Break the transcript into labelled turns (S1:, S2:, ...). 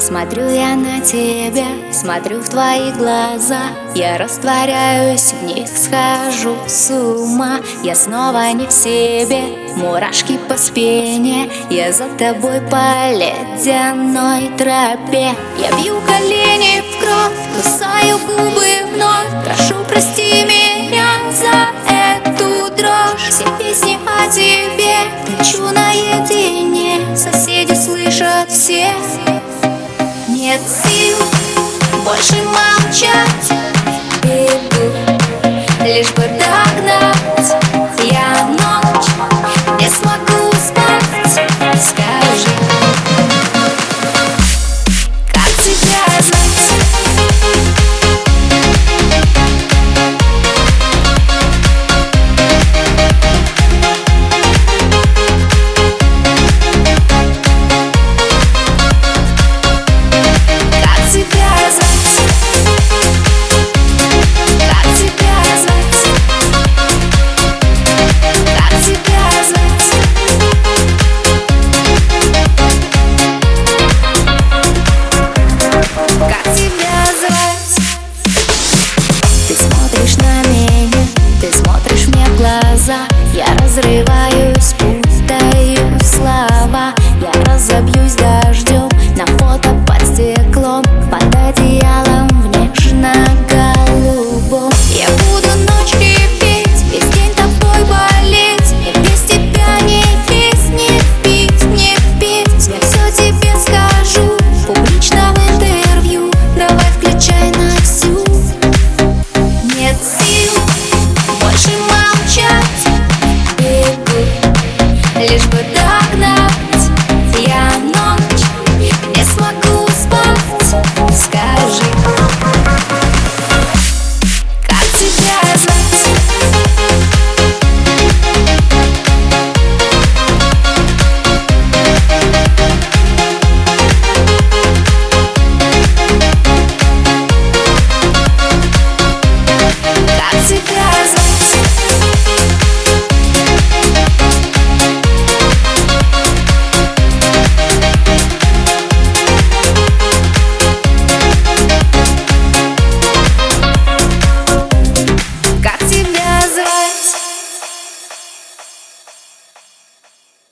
S1: Смотрю я на тебя, смотрю в твои глаза. Я растворяюсь в них, схожу с ума. Я снова не в себе, мурашки по спине. Я за тобой по ледяной тропе. Я бью колени в кровь, кусаю губы вновь. Прошу, прости меня за эту дрожь. Все песни о тебе, кричу наедине. Соседи слышат все нет сил больше молчать открывай se der